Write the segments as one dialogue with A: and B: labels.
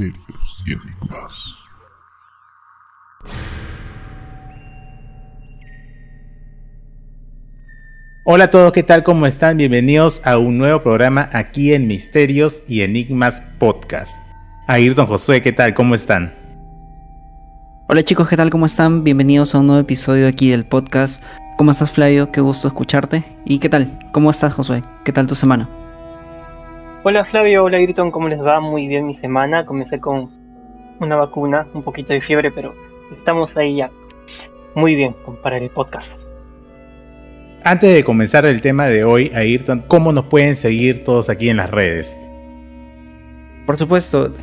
A: misterios y enigmas.
B: Hola a todos, ¿qué tal? ¿Cómo están? Bienvenidos a un nuevo programa aquí en Misterios y Enigmas Podcast. Ayrton Josué, ¿qué tal? ¿Cómo están?
C: Hola chicos, ¿qué tal? ¿Cómo están? Bienvenidos a un nuevo episodio aquí del podcast. ¿Cómo estás Flavio? Qué gusto escucharte. ¿Y qué tal? ¿Cómo estás Josué? ¿Qué tal tu semana?
D: Hola Flavio, hola Ayrton, ¿cómo les va? Muy bien mi semana. Comencé con una vacuna, un poquito de fiebre, pero estamos ahí ya. Muy bien para el podcast.
B: Antes de comenzar el tema de hoy, Ayrton, ¿cómo nos pueden seguir todos aquí en las redes?
C: Por supuesto,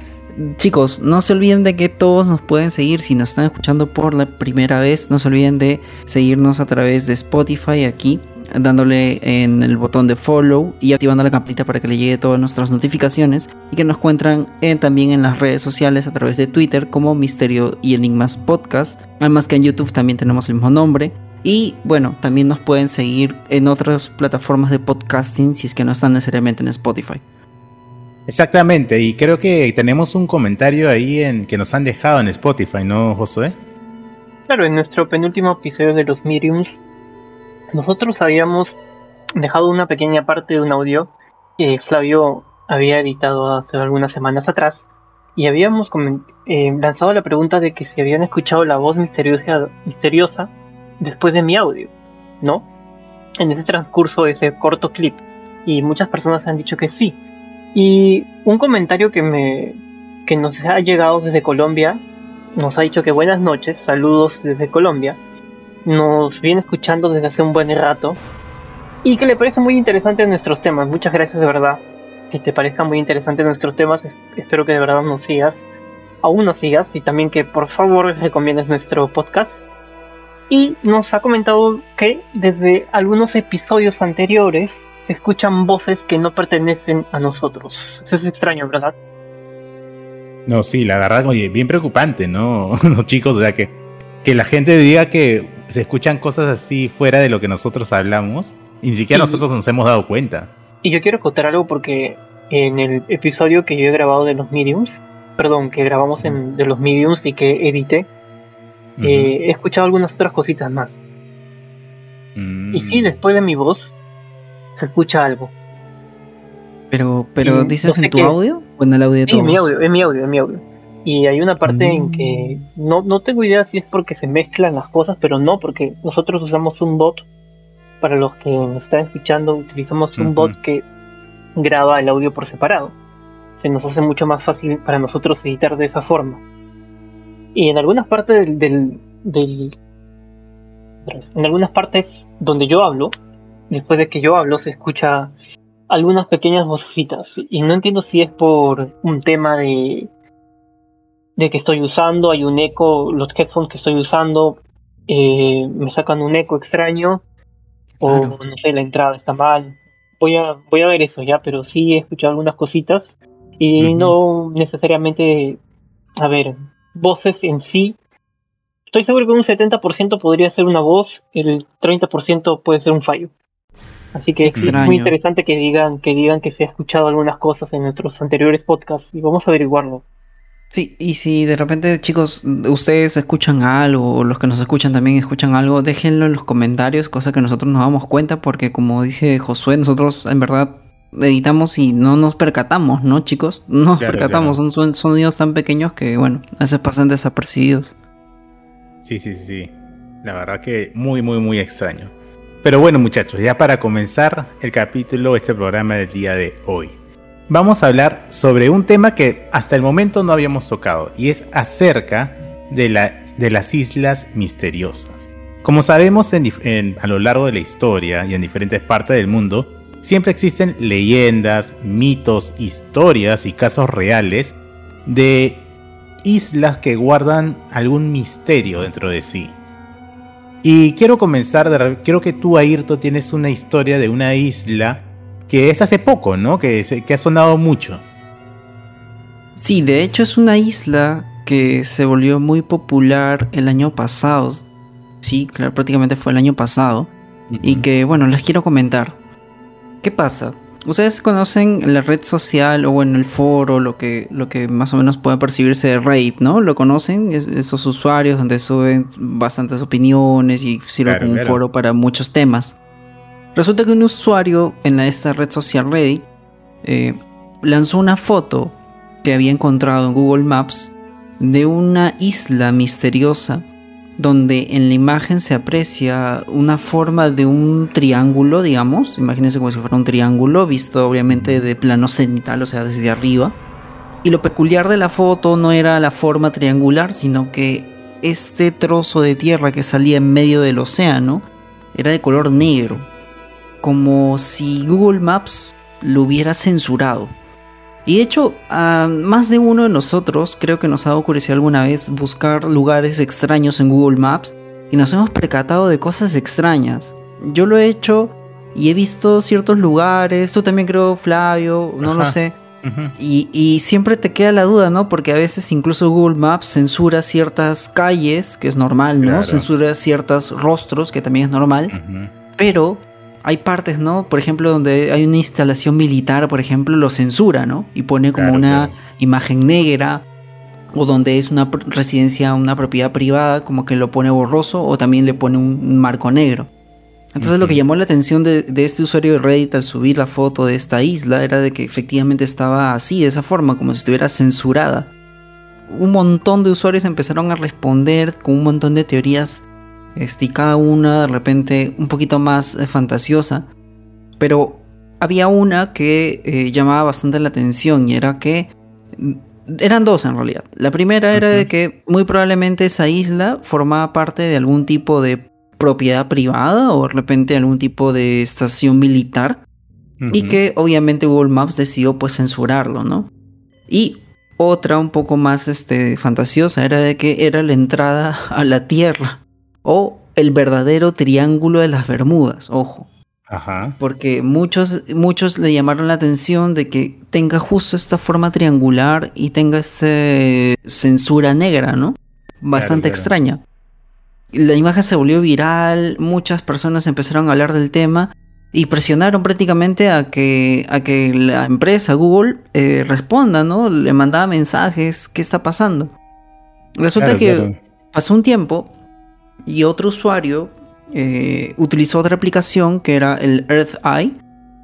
C: chicos, no se olviden de que todos nos pueden seguir si nos están escuchando por la primera vez. No se olviden de seguirnos a través de Spotify aquí, dándole en el botón de follow y activando la campanita para que le llegue todas nuestras notificaciones y que nos encuentran también en las redes sociales a través de Twitter como Misterio y Enigmas Podcast. Además que en YouTube también tenemos el mismo nombre. Y bueno, también nos pueden seguir en otras plataformas de podcasting si es que no están necesariamente en Spotify.
B: Exactamente, y creo que tenemos un comentario ahí en que nos han dejado en Spotify, ¿no, Josué?
D: Claro, en nuestro penúltimo episodio de los Mediums, nosotros habíamos dejado una pequeña parte de un audio que Flavio había editado hace algunas semanas atrás y habíamos eh, lanzado la pregunta de que si habían escuchado la voz misteriosa, misteriosa después de mi audio, ¿no? En ese transcurso ese corto clip. Y muchas personas han dicho que sí. Y un comentario que me que nos ha llegado desde Colombia nos ha dicho que buenas noches, saludos desde Colombia. Nos viene escuchando desde hace un buen rato y que le parece muy interesante nuestros temas. Muchas gracias de verdad. Que te parezcan muy interesantes nuestros temas. Espero que de verdad nos sigas. Aún nos sigas y también que por favor recomiendes nuestro podcast y nos ha comentado que desde algunos episodios anteriores se escuchan voces que no pertenecen a nosotros. Eso es extraño, ¿verdad?
B: No, sí, la verdad, oye, bien preocupante, ¿no? no chicos, o sea, que, que la gente diga que se escuchan cosas así fuera de lo que nosotros hablamos, y ni siquiera nosotros nos hemos dado cuenta.
D: Y yo quiero contar algo porque en el episodio que yo he grabado de los mediums, perdón, que grabamos en, de los mediums y que edité, eh, he escuchado algunas otras cositas más. Y sí, mm. después de mi voz se escucha algo.
C: Pero, pero ¿dices en tu audio o en el audio de
D: todos? En mi audio, en mi audio, en mi audio. Y hay una parte en mm. que no, no tengo idea si es porque se mezclan las cosas, pero no, porque nosotros usamos un bot. Para los que nos están escuchando, utilizamos un bot que graba el audio por separado. Se nos hace mucho más fácil para nosotros editar de esa forma. Y en algunas partes del, del, en algunas partes donde yo hablo, después de que yo hablo se escucha algunas pequeñas vocecitas y no entiendo si es por un tema de de que estoy usando, hay un eco, los headphones que estoy usando eh, me sacan un eco extraño o no sé, la entrada está mal. Voy a voy a ver eso ya, pero sí he escuchado algunas cositas y no necesariamente a ver, voces en sí, estoy seguro que un 70% podría ser una voz, el 30% puede ser un fallo. Así que es muy interesante que digan, que digan que se ha escuchado algunas cosas en nuestros anteriores podcasts y vamos a averiguarlo.
C: Sí, y si de repente, chicos, ustedes escuchan algo, o los que nos escuchan también escuchan algo, déjenlo en los comentarios, cosa que nosotros nos damos cuenta, porque como dije Josué, nosotros en verdad editamos y no nos percatamos, ¿no, chicos? No nos percatamos, son sonidos tan pequeños que, bueno, a veces pasan desapercibidos.
B: Sí, sí, sí. La verdad que muy, muy, muy extraño. Pero bueno, muchachos, ya para comenzar el capítulo, este programa del día de hoy, vamos a hablar sobre un tema que hasta el momento no habíamos tocado y es acerca de, la, de las islas misteriosas. Como sabemos a lo largo de la historia y en diferentes partes del mundo, Siempre existen leyendas, mitos, historias y casos reales de islas que guardan algún misterio dentro de sí. Y quiero comenzar, de, quiero que tú, Ayrto, tienes una historia de una isla que es hace poco, ¿no? Que, que ha sonado mucho.
C: Sí, de hecho es una isla que se volvió muy popular el año pasado. Sí, claro, prácticamente fue el año pasado. Y que, bueno, les quiero comentar. ¿Qué pasa? Ustedes conocen la red social o en el foro, lo que, lo que más o menos puede percibirse de Rape, ¿no? ¿Lo conocen? esos usuarios donde suben bastantes opiniones y sirve como un foro para muchos temas. Resulta que un usuario en esta red social Reddit eh, lanzó una foto que había encontrado en Google Maps de una isla misteriosa donde en la imagen se aprecia una forma de un triángulo, digamos, imagínense como si fuera un triángulo, visto obviamente de plano cenital, o sea, desde arriba. Y lo peculiar de la foto no era la forma triangular, sino que este trozo de tierra que salía en medio del océano era de color negro, como si Google Maps lo hubiera censurado. Y de hecho, a más de uno de nosotros creo que nos ha dado curiosidad alguna vez buscar lugares extraños en Google Maps y nos hemos percatado de cosas extrañas. Yo lo he hecho y he visto ciertos lugares, tú también creo, Flavio, no lo sé. y, siempre te queda la duda, ¿no? Porque a veces incluso Google Maps censura ciertas calles, que es normal, ¿no? Censura ciertos rostros, que también es normal. Pero hay partes, ¿no? Por ejemplo, donde hay una instalación militar, por ejemplo, lo censura, ¿no? Y pone como una imagen negra. O donde es una residencia, una propiedad privada, como que lo pone borroso o también le pone un marco negro. Entonces lo que llamó la atención de, este usuario de Reddit al subir la foto de esta isla era de que efectivamente estaba así, de esa forma, como si estuviera censurada. Un montón de usuarios empezaron a responder con un montón de teorías este, y cada una de repente un poquito más eh, fantasiosa. Pero había una que eh, llamaba bastante la atención y era que mm, eran dos en realidad. La primera era de que muy probablemente esa isla formaba parte de algún tipo de propiedad privada o de repente algún tipo de estación militar y que obviamente Google Maps decidió pues censurarlo, ¿no? Y otra un poco más este, fantasiosa era de que era la entrada a la Tierra o el verdadero triángulo de las Bermudas, ojo. Ajá. Porque muchos, muchos le llamaron la atención de que tenga justo esta forma triangular y tenga esta censura negra, ¿no? Bastante extraña. La imagen se volvió viral, muchas personas empezaron a hablar del tema y presionaron prácticamente a que, a que la empresa Google eh, responda, ¿no? Le mandaba mensajes, ¿qué está pasando? Resulta que pasó un tiempo y otro usuario eh, utilizó otra aplicación que era el Earth Eye,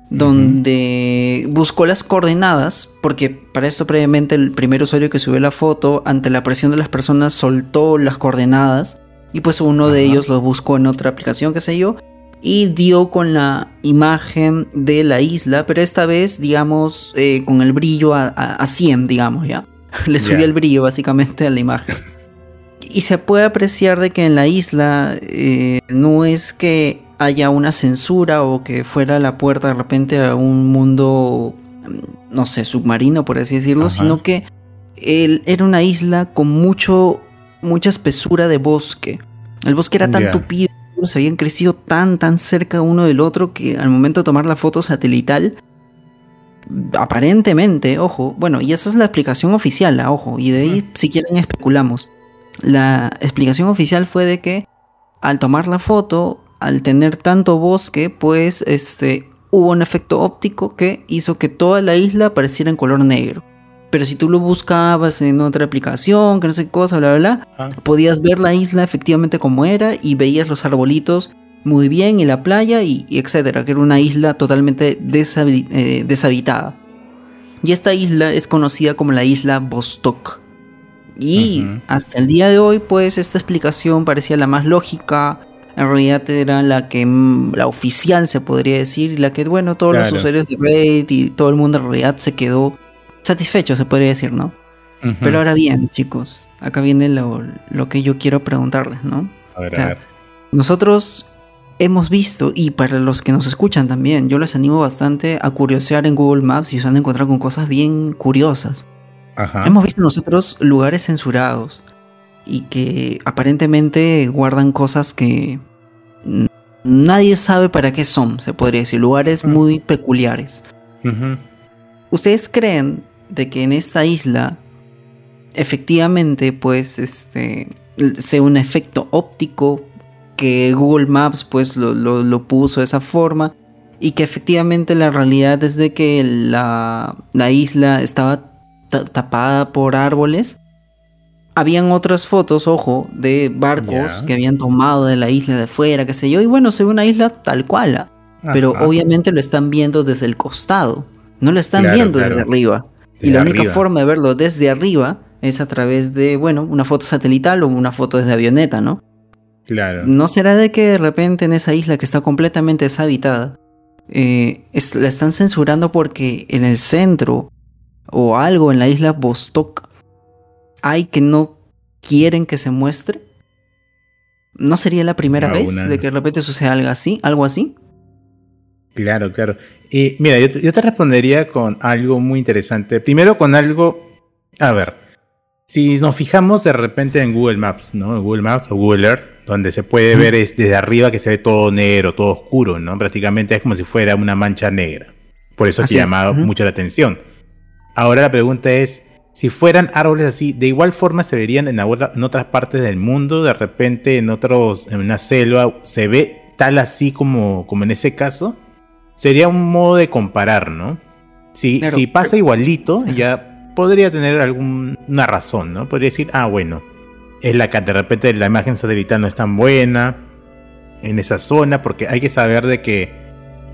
C: donde buscó las coordenadas, porque para esto previamente el primer usuario que subió la foto, ante la presión de las personas, soltó las coordenadas, y pues uno de ellos lo buscó en otra aplicación, qué sé yo, y dio con la imagen de la isla, pero esta vez, digamos, eh, con el brillo a, 100, digamos, ¿ya? Le subió el brillo básicamente a la imagen. Y se puede apreciar de que en la isla eh, no es que haya una censura o que fuera la puerta de repente a un mundo, mm, no sé, submarino, por así decirlo, sino que era una isla con mucho, mucha espesura de bosque. El bosque era tan tupido, se habían crecido tan, tan cerca uno del otro que al momento de tomar la foto satelital, aparentemente, ojo, bueno, y esa es la explicación oficial, ojo, y de ahí si quieren especulamos. La explicación oficial fue de que al tomar la foto, al tener tanto bosque, pues este hubo un efecto óptico que hizo que toda la isla pareciera en color negro. Pero si tú lo buscabas en otra aplicación, que no sé qué cosa, bla, bla, bla, ah. podías ver la isla efectivamente como era y veías los arbolitos muy bien y la playa y, etcétera, que era una isla totalmente eh, deshabitada. Y esta isla es conocida como la isla Vostok. Y hasta el día de hoy, pues esta explicación parecía la más lógica. En realidad era la que mm, la oficial se podría decir, y la que, bueno, todos los usuarios de Reddit y todo el mundo en realidad se quedó satisfecho, se podría decir, ¿no? Pero ahora bien, chicos, acá viene lo, que yo quiero preguntarles, ¿no? A ver, a ver. Nosotros hemos visto, y para los que nos escuchan también, yo les animo bastante a curiosear en Google Maps y se van a encontrar con cosas bien curiosas. Hemos visto nosotros lugares censurados y que aparentemente guardan cosas que nadie sabe para qué son, se podría decir, lugares muy peculiares. ¿Ustedes creen de que en esta isla efectivamente pues este sea un efecto óptico que Google Maps pues lo, lo puso de esa forma y que efectivamente la realidad es de que la, la isla estaba tapada por árboles. Habían otras fotos, ojo, de barcos que habían tomado de la isla de fuera, qué sé yo, y bueno, se ve una isla tal cual, ah. pero obviamente lo están viendo desde el costado, no lo están viendo desde arriba. y la única forma de verlo desde arriba es a través de, bueno, una foto satelital o una foto desde avioneta, ¿no?
B: Claro.
C: ¿No será de que de repente en esa isla que está completamente deshabitada, eh, la están censurando porque en el centro o algo en la isla Vostok hay que no quieren que se muestre? ¿No sería la primera vez de que de repente suceda algo así? ¿Algo así?
B: Claro, claro. Y mira, yo te respondería con algo muy interesante. Primero con algo, a ver, si nos fijamos de repente en Google Maps, ¿no? Google Maps o Google Earth, donde se puede ver es desde arriba que se ve todo negro, todo oscuro, ¿no? Prácticamente es como si fuera una mancha negra. Por eso te llamaba mucho la atención. Ahora la pregunta es, si fueran árboles así, de igual forma se verían en, en otras partes del mundo, de repente en otros, en una selva, se ve tal así como, como en ese caso. Sería un modo de comparar, ¿no? Si, si pasa igualito, ya podría tener alguna razón, ¿no? Podría decir, ah, bueno, es la que de repente la imagen satelital no es tan buena en esa zona, porque hay que saber de que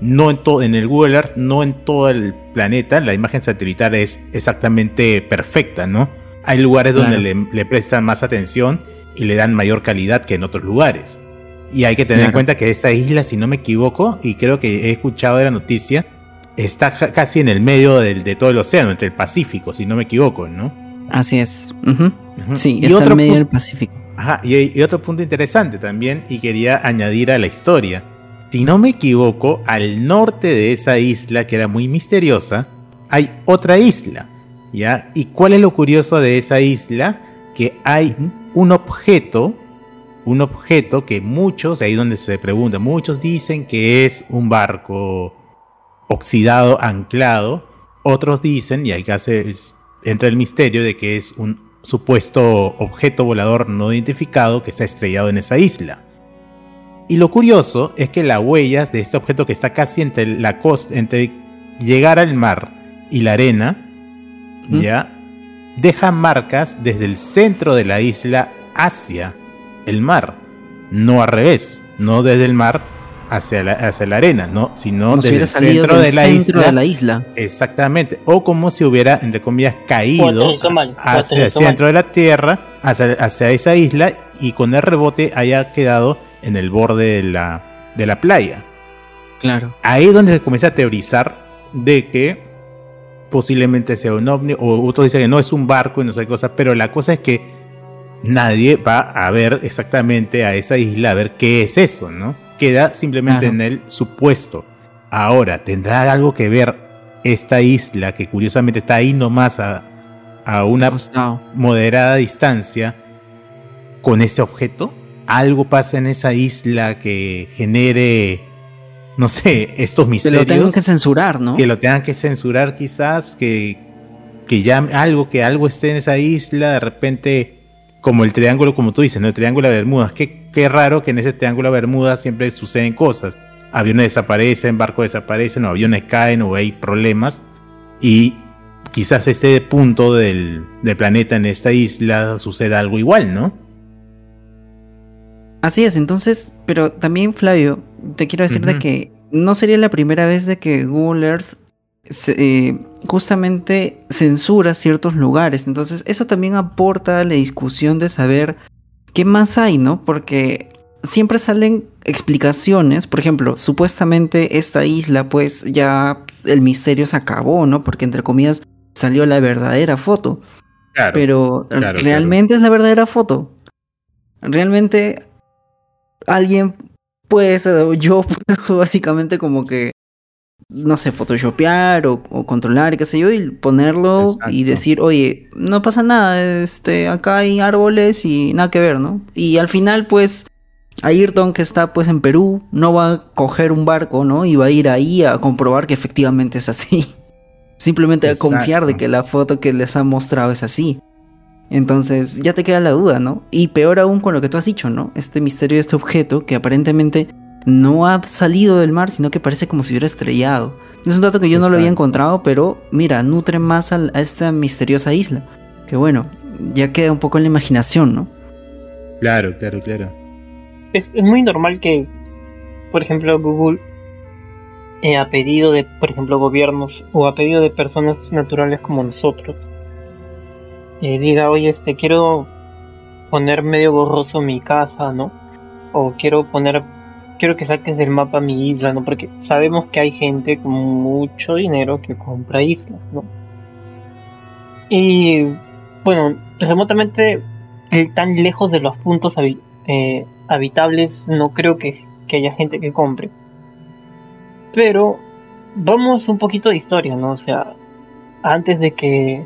B: no en todo, en el Google Earth, no en todo el planeta, la imagen satelital es exactamente perfecta, ¿no? Hay lugares donde le, prestan más atención y le dan mayor calidad que en otros lugares. Y hay que tener en cuenta que esta isla, si no me equivoco, y creo que he escuchado de la noticia, está casi en el medio de todo el océano, entre el Pacífico, si no me equivoco, ¿no?
C: Así es. Sí, y está otro en medio del Pacífico.
B: Ajá, y, otro punto interesante también, y quería añadir a la historia. Si no me equivoco, al norte de esa isla, que era muy misteriosa, hay otra isla. ¿Ya? ¿Y cuál es lo curioso de esa isla? Que hay un objeto, un objeto que muchos, ahí donde se pregunta, muchos dicen que es un barco oxidado, anclado. Otros dicen, y que hacer, entra el misterio de que es un supuesto objeto volador no identificado que está estrellado en esa isla. Y lo curioso es que las huellas de este objeto que está casi entre la costa, entre llegar al mar y la arena, ya dejan marcas desde el centro de la isla hacia el mar, no al revés, no desde el mar hacia la, hacia la arena, ¿no? Sino desde el centro, de la, isla,
C: de la isla.
B: Exactamente. O como si hubiera, entre comillas, caído hacia el centro de la Tierra, hacia, hacia, esa isla, y con el rebote haya quedado en el borde de la, de la playa.
C: Claro.
B: Ahí es donde se comienza a teorizar de que posiblemente sea un ovni, o otros dicen que no es un barco y no sé qué cosa, pero la cosa es que nadie va a ver exactamente a esa isla, a ver qué es eso, ¿no? queda simplemente en el supuesto. Ahora, ¿tendrá algo que ver esta isla que curiosamente está ahí nomás a, a una moderada distancia con ese objeto? ¿Algo pasa en esa isla que genere, no sé, estos misterios?
C: Que lo tengan que censurar, ¿no?
B: Que lo tengan que censurar quizás, que, que ya algo, que algo esté en esa isla, de repente como el triángulo, como tú dices, ¿no? El triángulo de Bermudas. Qué, qué raro que en ese triángulo de Bermudas siempre suceden cosas. Aviones desaparecen, barcos desaparecen, o aviones caen, o hay problemas. Y quizás este punto del, planeta en esta isla suceda algo igual, ¿no?
C: Así es, entonces, pero también Flavio, te quiero decir de que no sería la primera vez de que Google Earth eh, justamente censura ciertos lugares. Entonces eso también aporta a la discusión de saber qué más hay, ¿no? Porque siempre salen explicaciones, por ejemplo, supuestamente esta isla pues ya el misterio se acabó, ¿no? Porque entre comillas salió la verdadera foto. Pero realmente es la verdadera foto. Realmente alguien puede ser, yo básicamente como que no sé, photoshopear o, controlar, qué sé yo, y ponerlo y decir, oye, no pasa nada, este, acá hay árboles y nada que ver, ¿no? Y al final, pues, Ayrton, que está pues en Perú, no va a coger un barco, ¿no? Y va a ir ahí a comprobar que efectivamente es así. Simplemente a confiar de que la foto que les ha mostrado es así. Entonces ya te queda la duda, ¿no? Y peor aún con lo que tú has dicho, ¿no? Este misterio de este objeto que aparentemente no ha salido del mar, sino que parece como si hubiera estrellado. Es un dato que yo no lo había encontrado, pero mira, nutre más al- a, esta misteriosa isla. Que bueno, ya queda un poco en la imaginación, ¿no?
B: Claro, claro, claro.
D: Es, es muy normal que, por ejemplo, Google, eh, a pedido de, por ejemplo, gobiernos o a pedido de personas naturales como nosotros, diga, oye, este, quiero poner medio borroso mi casa, ¿no? O quiero poner, quiero que saques del mapa mi isla, ¿no? Porque sabemos que hay gente con mucho dinero que compra islas, ¿no? Y, bueno, remotamente, tan lejos de los puntos eh, habitables, no creo que, que haya gente que compre. Pero vamos un poquito de historia, ¿no? O sea, antes de que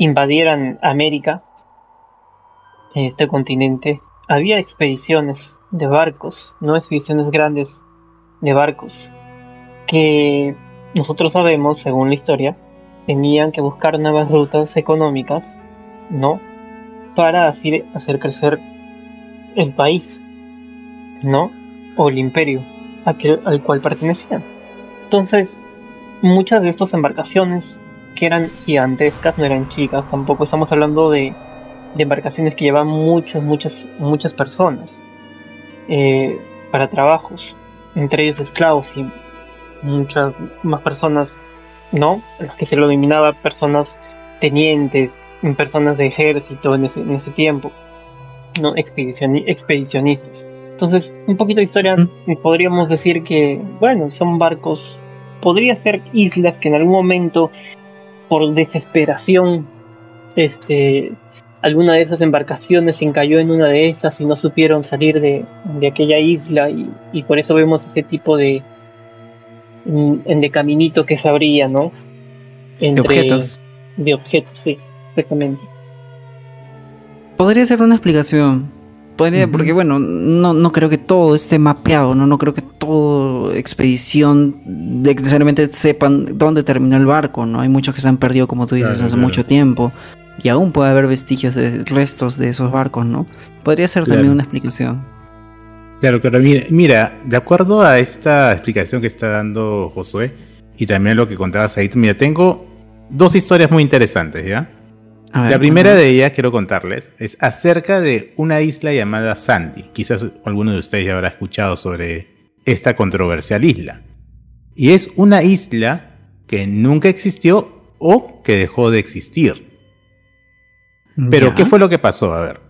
D: invadieran América, este continente, había expediciones de barcos, no expediciones grandes de barcos, que nosotros sabemos, según la historia, tenían que buscar nuevas rutas económicas, ¿no? Para así hacer crecer el país, ¿no? O el imperio al cual pertenecían. Entonces, muchas de estas embarcaciones que eran gigantescas, no eran chicas, tampoco estamos hablando de, de embarcaciones que llevan muchas, muchas, muchas personas eh, para trabajos, entre ellos esclavos y muchas más personas, ¿no? A las que se lo denominaba personas tenientes, personas de ejército en ese, en ese tiempo, ¿no? Expedicioni- expedicionistas. Entonces, un poquito de historia, podríamos decir que, bueno, son barcos, podría ser islas que en algún momento, por desesperación, este, alguna de esas embarcaciones se encalló en una de esas y no supieron salir de, de aquella isla y, y por eso vemos ese tipo de, mm, de caminito que se abría, ¿no?
C: De
D: Entre-
C: objetos.
D: De objetos, sí, exactamente.
C: Podría ser una explicación. Podría, porque bueno, no, no creo que todo esté mapeado, ¿no? No creo que todo expedición de- necesariamente sepan dónde terminó el barco, ¿no? Hay muchos que se han perdido, como tú dices,
B: Claro,
C: hace
B: claro.
C: mucho tiempo. Y aún puede haber vestigios de restos de esos barcos, ¿no? Podría ser
B: Claro.
C: también una explicación.
B: Claro, claro. Mira, mira, de acuerdo a esta explicación que está dando Josué y también lo que contabas ahí, mira, tengo dos historias muy interesantes, ¿ya?
C: Ver,
B: La primera de ellas, quiero contarles, es acerca de una isla llamada Sandy. Quizás alguno de ustedes ya habrá escuchado sobre esta controversial isla. Y es una isla que nunca existió o que dejó de existir. Pero. ¿qué fue lo que pasó? A ver.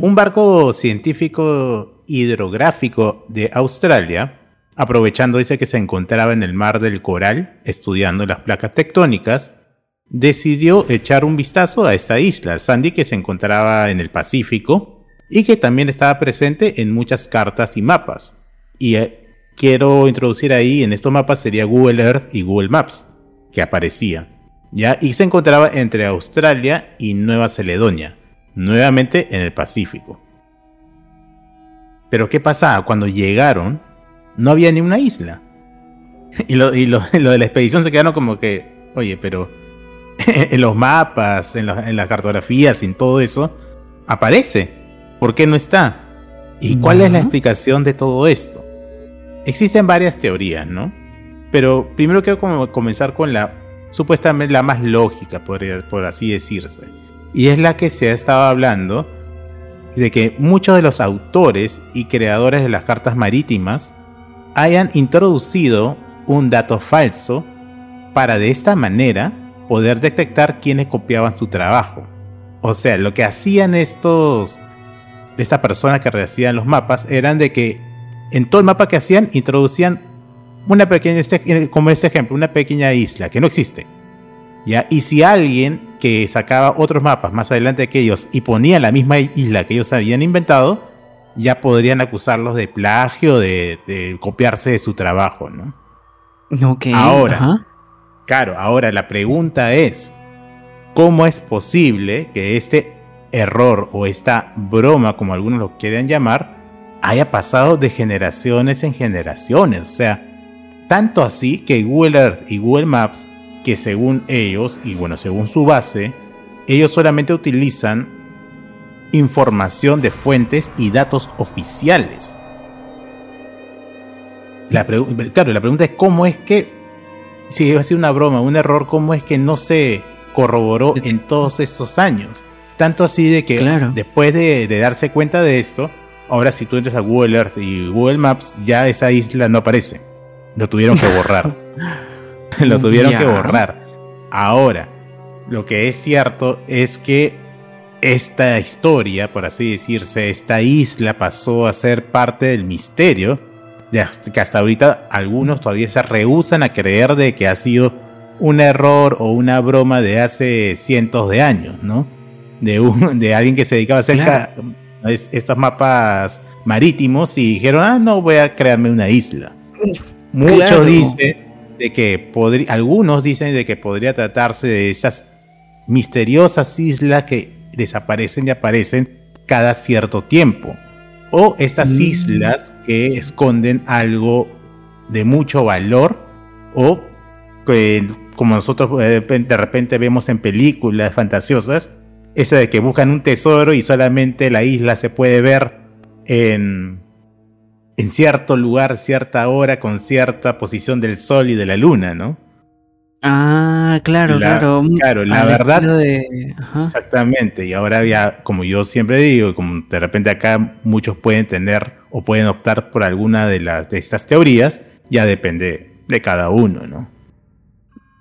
B: Un barco científico hidrográfico de Australia, aprovechando dice que se encontraba en el mar del Coral estudiando las placas tectónicas, decidió echar un vistazo a esta isla, Sandy, que se encontraba en el Pacífico y que también estaba presente en muchas cartas y mapas. Y eh, quiero introducir ahí en estos mapas sería Google Earth y Google Maps, que aparecía. ¿ya? Y se encontraba entre Australia y Nueva Caledonia, nuevamente en el Pacífico. Pero ¿qué pasaba? Cuando llegaron, no había ni una isla. Y lo, y lo- lo de la expedición se quedaron como que, oye, pero en los mapas, en, la- en las cartografías, en todo eso, aparece. ¿Por qué no está? ¿Y cuál es la explicación de todo esto? Existen varias teorías, ¿no? Pero primero quiero comenzar con la supuestamente la más lógica, por, por así decirse. Y es la que se ha estado hablando de que muchos de los autores y creadores de las cartas marítimas hayan introducido un dato falso para de esta manera poder detectar quienes copiaban su trabajo. O sea, lo que hacían estos estas personas que rehacían los mapas eran de que en todo el mapa que hacían introducían una pequeña este- como este ejemplo, una pequeña isla que no existe. ¿Ya? Y si alguien que sacaba otros mapas más adelante que ellos y ponía la misma isla que ellos habían inventado, ya podrían acusarlos de plagio, de, de copiarse de su trabajo, ¿no? Ahora.
C: ajá.
B: Claro, ahora la pregunta es, ¿cómo es posible que este error o esta broma, como algunos lo quieren llamar, haya pasado de generaciones en generaciones? O sea, tanto así que Google Earth y Google Maps, que según ellos, y bueno, según su base, ellos solamente utilizan información de fuentes y datos oficiales. La claro, la pregunta es cómo es que, si ha sido una broma, un error, cómo es que no se corroboró en todos estos años. Tanto así de que
C: Claro.
B: después de, de darse cuenta de esto, ahora si tú entras a Google Earth y Google Maps, ya esa isla no aparece. Lo tuvieron que borrar. Lo tuvieron que borrar. Ahora, lo que es cierto es que esta historia, por así decirse, esta isla pasó a ser parte del misterio, de que hasta ahorita algunos todavía se rehusan a creer de que ha sido un error o una broma de hace cientos de años, ¿no? De, un, de alguien que se dedicaba a hacer
C: Claro.
B: Es- estos mapas marítimos y dijeron, ah, no, voy a crearme una isla. Muchos
C: Claro.
B: dicen de que podría, algunos dicen de que podría tratarse de esas misteriosas islas que desaparecen y aparecen cada cierto tiempo. O estas
C: Mm.
B: islas que esconden algo de mucho valor o que como nosotros eh, de repente vemos en películas fantasiosas, esa de que buscan un tesoro y solamente la isla se puede ver en, en cierto lugar, cierta hora, con cierta posición del sol y de la luna, ¿no?
C: Ah, claro,
B: La-
C: claro. mm,
B: claro, la verdad-
C: de-.
B: Exactamente, y ahora ya, como yo siempre digo, como de repente acá muchos pueden tener o pueden optar por alguna de, las de estas teorías, ya depende de cada uno, ¿no?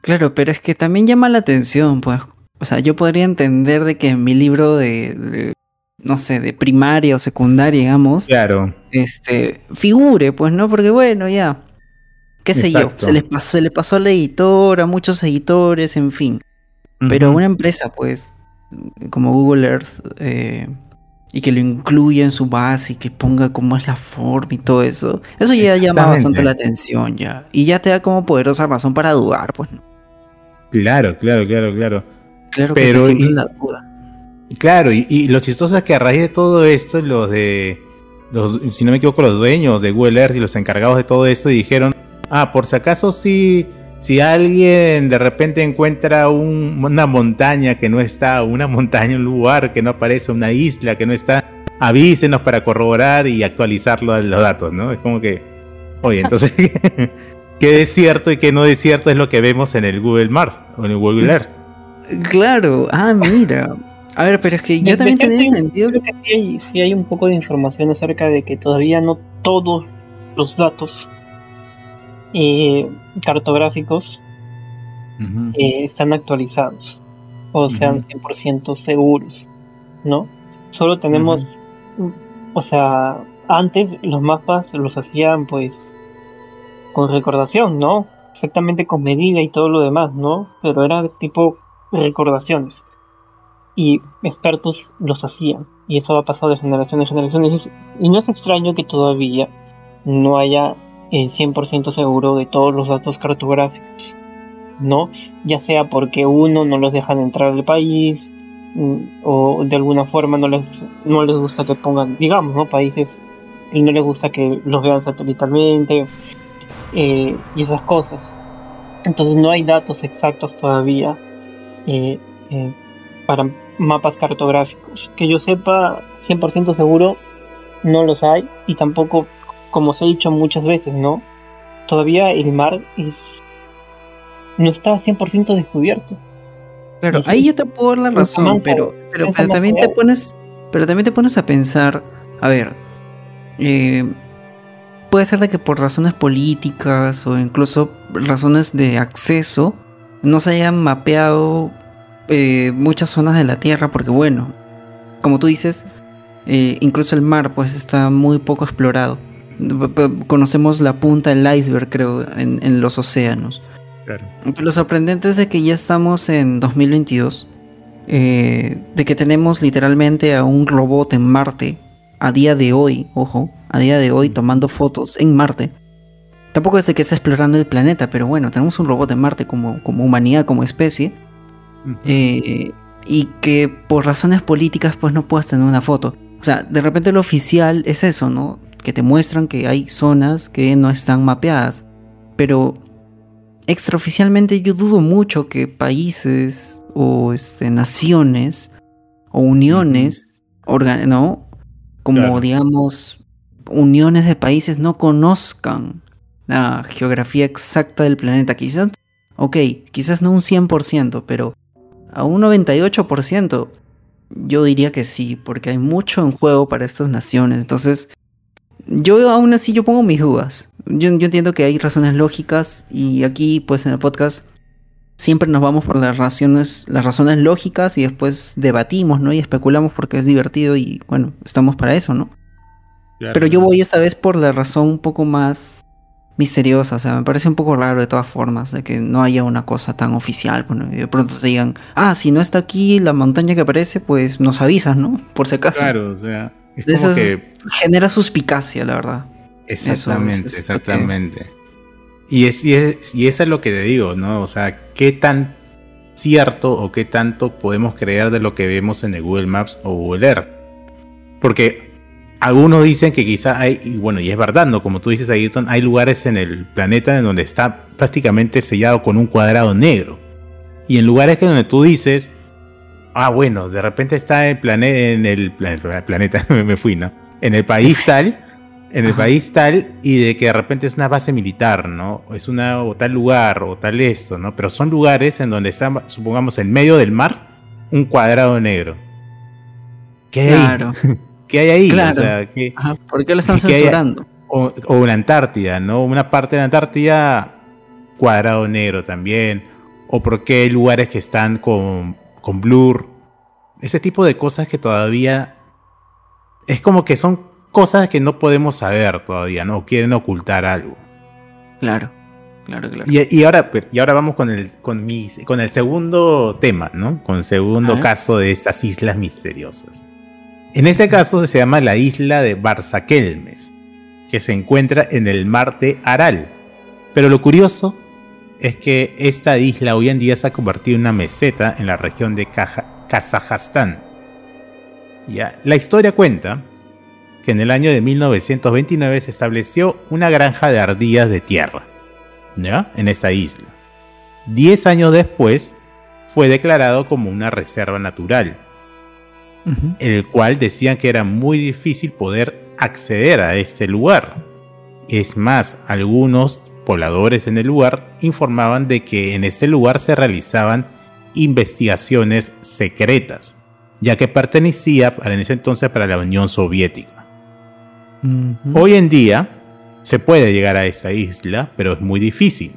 C: Claro, pero es que también llama la atención, pues. O sea, yo podría entender de que en mi libro de, de, no sé, de primaria o secundaria, digamos,
B: Claro,
C: este, figure, pues, ¿no? Porque bueno, ya, qué sé yo, se les pasó, se le pasó al editor, a muchos editores, en fin. Pero
B: Ujú.
C: una empresa, pues, como Google Earth, eh, y que lo incluya en su base y que ponga cómo es la forma y todo eso, eso ya llama bastante la atención ya. Y ya te da como poderosa razón para dudar, pues, ¿no?
B: claro, claro, claro, claro.
C: Claro
B: Pero,
C: que
B: y-
C: la duda.
B: Claro, y, y lo chistoso es que a raíz de todo esto, los de, los, si no me equivoco, los dueños de Google Earth y los encargados de todo esto dijeron, ah, por si acaso si, si alguien de repente encuentra un- una montaña que no está, una montaña, un lugar que no aparece, una isla que no está, avísenos para corroborar y actualizar los, los datos, ¿no? Es como que, oye, entonces, ¿qué es cierto y qué no es cierto es lo que vemos en el Google Map o en el Google Earth?
C: Claro, ah, mira. A ver, pero es que yo también tenía entendido.
D: Creo que sí hay, sí hay un poco de información acerca de que todavía no todos los datos eh, cartográficos eh, están actualizados o sean
B: Ujú.
D: 100% seguros, ¿no? Solo tenemos, o sea, antes los mapas los hacían pues con recordación, ¿no? Exactamente con medida y todo lo demás, ¿no? Pero era tipo recordaciones y expertos los hacían y eso ha pasado de generación en generación y no es extraño que todavía no haya el 100% seguro de todos los datos cartográficos, ¿no? Ya sea porque uno no los dejan entrar al país mm, o de alguna forma no les no les gusta que pongan, digamos, ¿no? Países y no les gusta que los vean satelitalmente eh, y esas cosas. Entonces no hay datos exactos todavía eh, eh, para mapas cartográficos. Que yo sepa 100% seguro no los hay y tampoco, como se ha dicho muchas veces, ¿no? Todavía el mar es, no está 100% descubierto.
C: Claro, ahí yo te puedo dar la razón, pero, pero, también te pones, pero también te pones a pensar, a ver, eh, puede ser de que por razones políticas o incluso razones de acceso no se hayan mapeado eh, muchas zonas de la Tierra, porque bueno, como tú dices, eh, incluso el mar pues está muy poco explorado. Conocemos la punta del iceberg, creo, en, en los océanos.
B: Claro.
C: Lo sorprendente es de que ya estamos en 2022, eh, de que tenemos literalmente a un robot en Marte, a día de hoy, ojo, a día de hoy tomando fotos en Marte. Tampoco es de que esté explorando el planeta, pero bueno, tenemos un robot en Marte como, como humanidad, como especie, eh, y que por razones políticas pues no puedas tener una foto. O sea, de repente lo oficial es eso, ¿no? Que te muestran que hay zonas que no están mapeadas. Pero extraoficialmente yo dudo mucho que países o este, naciones o uniones, ¿no? Como
B: Claro.
C: digamos, uniones de países no conozcan una geografía exacta del planeta. Quizás, ok, quizás no un 100%, pero a un 98% yo diría que sí, porque hay mucho en juego para estas naciones. Entonces, yo aún así yo pongo mis dudas. Yo, yo entiendo que hay razones lógicas y aquí pues en el podcast siempre nos vamos por las razones, las razones lógicas y después debatimos, ¿no? Y especulamos porque es divertido y bueno, estamos para eso, ¿no? Pero yo voy esta vez por la razón un poco más misteriosa, o sea, me parece un poco raro de todas formas, de que no haya una cosa tan oficial, bueno, y de pronto te digan, ah, si no está aquí la montaña que aparece, pues nos avisas, ¿no? Por si acaso.
B: Claro, o sea,
C: es como que... genera suspicacia, la verdad.
B: Exactamente, exactamente. Y, es, y, es, y eso es lo que te digo, ¿no? O sea, ¿qué tan cierto o qué tanto podemos creer de lo que vemos en el Google Maps o Google Earth? Porque algunos dicen que quizá hay, y bueno, y es verdad, ¿no? Como tú dices, Ayrton, hay lugares en el planeta en donde está prácticamente sellado con un cuadrado negro. Y en lugares que donde tú dices, ah, bueno, de repente está el planeta, en el, planeta, me fui, ¿no? En el país tal, en el país tal, y de que de repente es una base militar, ¿no? Es una, o tal lugar, o tal esto, ¿no? Pero son lugares en donde está, supongamos, en medio del mar, un cuadrado negro.
C: ¿Qué claro.
B: ¿Qué hay ahí?
C: ¿Por qué lo están censurando?
B: o, una Antártida, ¿no? Una parte de la Antártida cuadrado negro también. O por qué hay lugares que están con, con blur. Ese tipo de cosas que todavía es como que son cosas que no podemos saber todavía, ¿no? quieren ocultar algo.
C: Claro, claro, claro.
B: Y, ahora, y ahora vamos con el, con, con el segundo tema, ¿no? Con el segundo caso de estas islas misteriosas. En este caso se llama la isla de Barsakelmes, que se encuentra en el mar de Aral. Pero lo curioso es que esta isla hoy en día se ha convertido en una meseta en la región de Kazajstán. Ya, la historia cuenta que en el año de 1929 se estableció una granja de ardillas de tierra ¿ya? en esta isla. Diez años después fue declarado como una reserva natural el cual decían que era muy difícil poder acceder a este lugar. Es más, algunos pobladores en el lugar informaban de que en este lugar se realizaban investigaciones secretas, ya que pertenecía en ese entonces para la Unión Soviética. Hoy en día se puede llegar a esta isla, pero es muy difícil.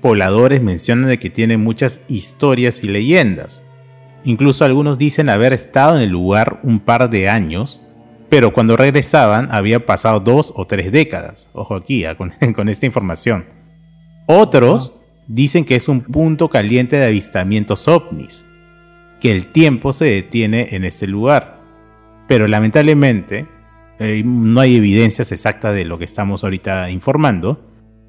B: Pobladores mencionan de que tiene muchas historias y leyendas, Incluso algunos dicen haber estado en el lugar un par de años, pero cuando regresaban había pasado dos o tres décadas. Ojo aquí ah, con, esta información. Otros dicen que es un punto caliente de avistamientos ovnis, que el tiempo se detiene en este lugar. Pero lamentablemente eh, no hay evidencias exactas de lo que estamos ahorita informando,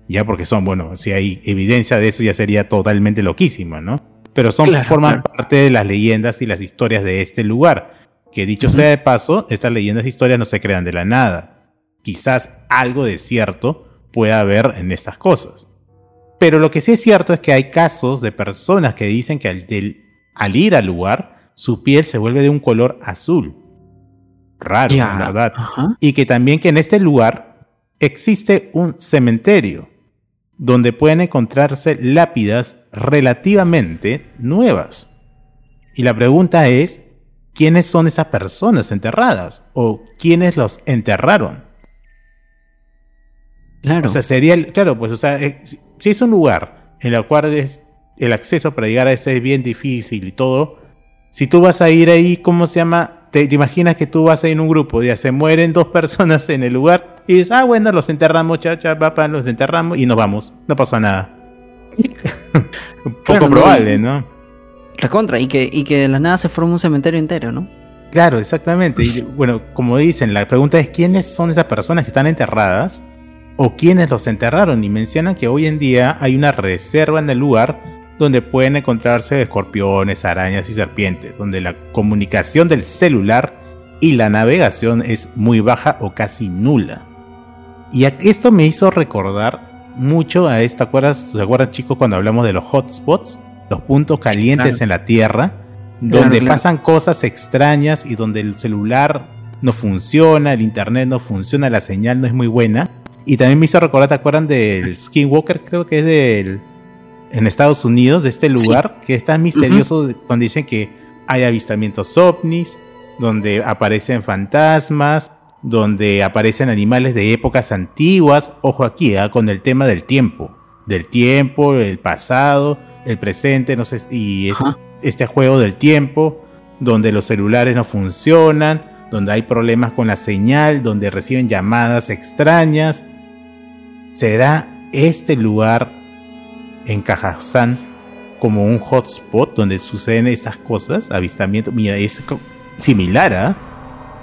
B: ya porque son, bueno, si hay evidencia de eso ya sería totalmente loquísimo, ¿no? Pero son, forman parte de las leyendas y las historias de este lugar. Que dicho sea de paso, estas leyendas e historias no se crean de la nada. Quizás algo de cierto pueda haber en estas cosas. Pero lo que sí es cierto es que hay casos de personas que dicen que al, ir al lugar, su piel se vuelve de un color azul. Raro, la verdad. Y que también que en este lugar existe un cementerio donde pueden encontrarse lápidas relativamente nuevas. Y la pregunta es, ¿quiénes son esas personas enterradas? ¿O quiénes los enterraron? Claro. O sea, sería, claro, pues, o sea, eh, si es un lugar en el cual es, el acceso para llegar a ese es bien difícil y todo, si tú vas a ir ahí, ¿cómo se llama? Te, imaginas que tú vas a ir en un grupo, ya se mueren dos personas en el lugar y dices, ah, bueno, los enterramos, chacha, papá, los enterramos y nos vamos. No pasó nada. un poco probable, ¿no?
C: La contra, y que, y que de la nada se forma un cementerio entero, ¿no?
B: Claro, exactamente. Y bueno, como dicen, la pregunta es quiénes son esas personas que están enterradas o quiénes los enterraron. Y mencionan que hoy en día hay una reserva en el lugar donde pueden encontrarse escorpiones, arañas y serpientes, donde la comunicación del celular y la navegación es muy baja o casi nula. Y esto me hizo recordar mucho a esta, ¿acuerdas, ¿se acuerdan chicos cuando hablamos de los hotspots? Los puntos calientes en la Tierra, donde pasan cosas extrañas y donde el celular no funciona, el internet no funciona, la señal no es muy buena. y también me hizo recordar, ¿te acuerdan del Skinwalker? Creo que es del en Estados Unidos, de este lugar que es tan misterioso, donde dicen que hay avistamientos ovnis, donde aparecen fantasmas, donde aparecen animales de épocas antiguas. Ojo aquí, ¿ah? con el tema del tiempo, del tiempo, el pasado, el presente, no sé, y es, este juego del tiempo, donde los celulares no funcionan, donde hay problemas con la señal, donde reciben llamadas extrañas. ¿Será este lugar en Kazajstán como un hotspot donde suceden estas cosas? Avistamiento, mira, es similar,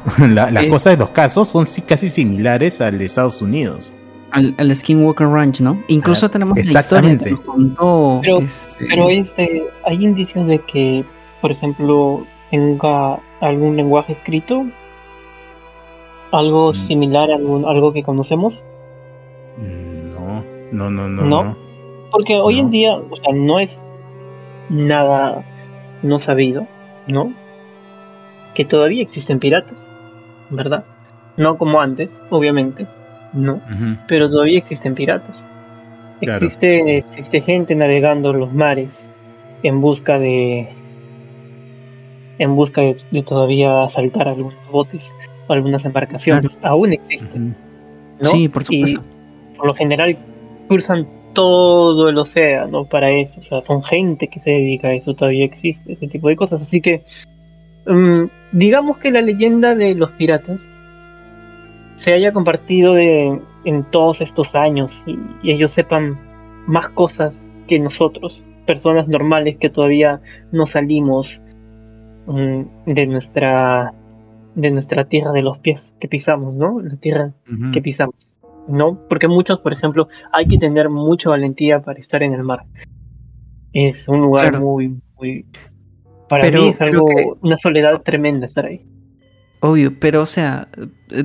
B: ¿ah? las cosas de los casos son casi similares al de Estados Unidos.
C: Al, Skinwalker Ranch, ¿no? Incluso ah, tenemos
B: exactamente.
C: La historia
D: pero, este... pero este, hay indicios de que, por ejemplo, tenga algún lenguaje escrito, algo mm. similar a algún, algo que conocemos.
B: No, no, no, no. ¿No?
D: Porque hoy en día, o sea, no es nada no sabido, ¿no? Que todavía existen piratas, ¿verdad? No como antes, obviamente, no, pero todavía existen piratas. Existe, existe gente navegando los mares en busca de en busca de, todavía asaltar algunos botes o algunas embarcaciones. Aún existen. ¿no?
C: Sí, por supuesto.
D: por lo general cruzan todo el océano para eso. O sea, son gente que se dedica a eso, todavía existe ese tipo de cosas. Así que, mm, digamos que la leyenda de los piratas se haya compartido de, en todos estos años y, ellos sepan más cosas que nosotros, personas normales que todavía no salimos mm, de nuestra de nuestra tierra de los pies que pisamos, ¿no? La tierra que pisamos, ¿no? Porque muchos, por ejemplo, hay que tener mucha valentía para estar en el mar. Es un lugar muy, muy... Para mí es algo, una soledad tremenda estar ahí.
C: Obvio, pero o sea,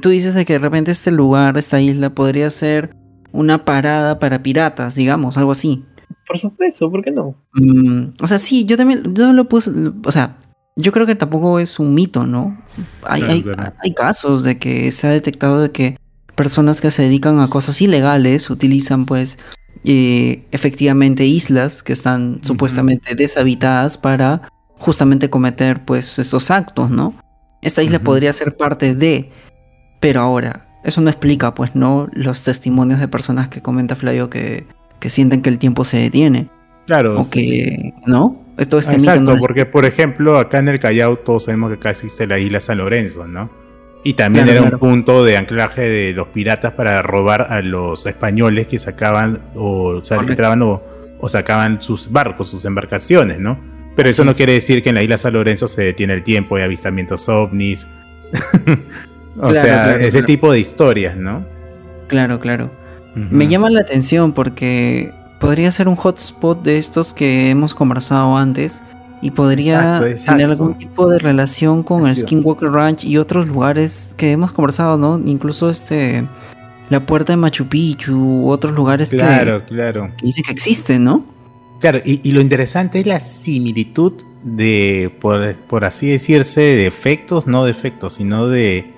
C: tú dices de que de repente este lugar, esta isla, podría ser una parada para piratas, digamos, algo así.
D: Por supuesto, ¿por qué no?
C: Mm, o sea, sí, yo también, yo lo puse, o sea, yo creo que tampoco es un mito, ¿no? Hay, hay, casos de que se ha detectado de que personas que se dedican a cosas ilegales utilizan pues eh, efectivamente islas que están supuestamente deshabitadas para justamente cometer pues estos actos, ¿no? Esta isla podría ser parte de, pero ahora, eso no explica pues no los testimonios de personas que comenta Flavio que, que sienten que el tiempo se detiene.
B: Claro.
C: O que, ¿no?
B: Esto este Exacto, porque por ejemplo, acá en el Callao todos sabemos que acá existe la isla San Lorenzo, ¿no? Y también era un punto de anclaje de los piratas para robar a los españoles que sacaban o, entraban o, sacaban sus barcos, sus embarcaciones, ¿no? Pero eso no quiere decir que en la isla San Lorenzo se detiene el tiempo, hay avistamientos ovnis. o sea, ese tipo de historias, ¿no?
C: Claro, claro. Me llama la atención porque podría ser un hotspot de estos que hemos conversado antes y podría tener algún tipo de relación con el Skinwalker Ranch y otros lugares que hemos conversado, ¿no? Incluso este la puerta de Machu Picchu u otros lugares
B: claro, que, claro.
C: que dicen que existen, ¿no?
B: Claro, y, lo interesante es la similitud de, por, por, así decirse, de efectos, no de efectos, sino de,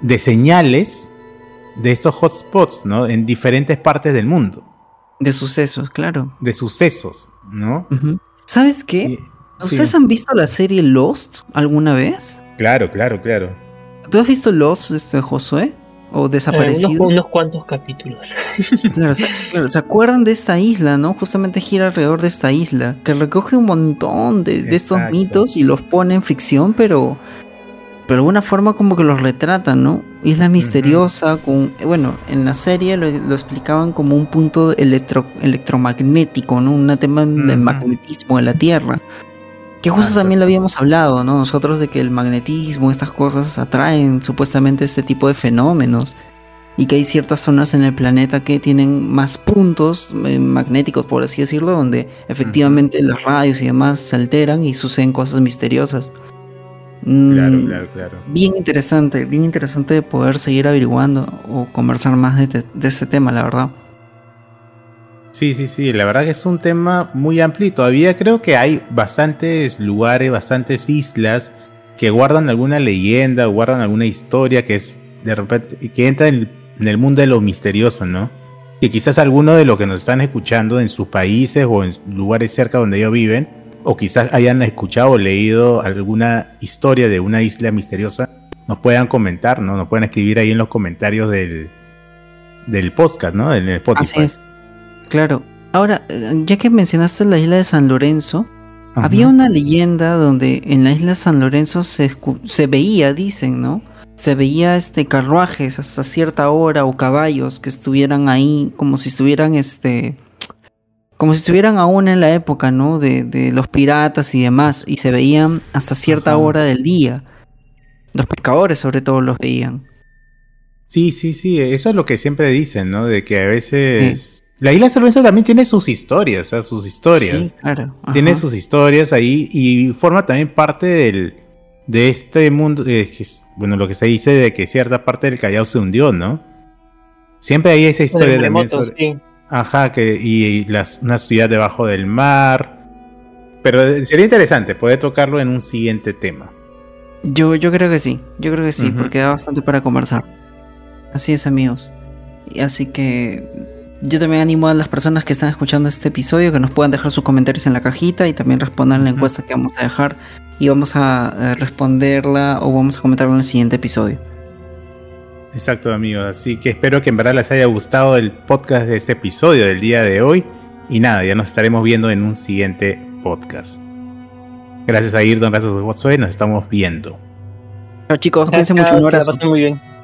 B: de señales de estos hotspots, ¿no? En diferentes partes del mundo.
C: De sucesos, claro.
B: De sucesos, ¿no?
C: ¿Sabes qué? ¿Ustedes han visto la serie Lost alguna vez?
B: Claro, claro, claro.
C: ¿Tú has visto Lost, este, Josué? ¿O desaparecido?
D: unos, unos, cuantos capítulos.
C: claro, se, acuerdan de esta isla, ¿no? Justamente gira alrededor de esta isla, que recoge un montón de, de estos mitos y los pone en ficción, pero pero de alguna forma como que los retratan, ¿no? Isla misteriosa, con, bueno, en la serie lo, explicaban como un punto electro, electromagnético, ¿no? Un tema de magnetismo de la Tierra. Que justo también lo habíamos hablado, ¿no? Nosotros de que el magnetismo, estas cosas atraen supuestamente este tipo de fenómenos. Y que hay ciertas zonas en el planeta que tienen más puntos eh, magnéticos, por así decirlo, donde efectivamente las radios y demás se alteran y suceden cosas misteriosas.
B: Claro, mm, claro, claro.
C: Bien interesante, bien interesante de poder seguir averiguando o conversar más de, este tema, la verdad.
B: Sí, sí, sí, la verdad que es un tema muy amplio y todavía creo que hay bastantes lugares, bastantes islas que guardan alguna leyenda, guardan alguna historia que es de repente, que entra en en el mundo de lo misterioso, ¿no? Y quizás alguno de los que nos están escuchando en sus países o en lugares cerca donde ellos viven, o quizás hayan escuchado o leído alguna historia de una isla misteriosa, nos puedan comentar, ¿no? Nos pueden escribir ahí en los comentarios del, del podcast, ¿no? En el Spotify.
C: Así es. Claro. Ahora, eh, ya que mencionaste la isla de San Lorenzo,
B: Ajá.
C: había una leyenda donde en la isla de San Lorenzo se, se veía, dicen, ¿no? Se veía este carruajes hasta cierta hora o caballos que estuvieran ahí como si estuvieran este como si estuvieran aún en la época, ¿no? De, de los piratas y demás y se veían hasta cierta
B: Ajá.
C: hora del día. Los pescadores sobre todo los veían.
B: Sí, sí, sí, eso es lo que siempre dicen, ¿no? De que a veces... La isla de Lorenzo también tiene sus historias, sea, sus historias.
C: Sí, claro.
B: tiene sus historias ahí y forma también parte del, de este mundo, eh, bueno, lo que se dice de que cierta parte del Callao se hundió, ¿no? Siempre hay esa historia también
D: maremoto,
B: sobre...
D: sí.
B: Ajá, que, y, las, una ciudad debajo del mar. Pero sería interesante poder tocarlo en un siguiente tema.
C: Yo, yo creo que sí, yo creo que sí, porque da bastante para conversar. Así es, amigos. Así que yo también animo a las personas que están escuchando este episodio que nos puedan dejar sus comentarios en la cajita y también responder la encuesta que vamos a dejar y vamos a eh, responderla o vamos a comentarla en el siguiente episodio.
B: Exacto, amigos. Así que espero que en verdad les haya gustado el podcast de este episodio del día de hoy. Y nada, ya nos estaremos viendo en un siguiente podcast. Gracias a Irton, gracias a Josué, nos estamos viendo.
C: Chao chicos, cuídense mucho, un abrazo.
D: muy bien.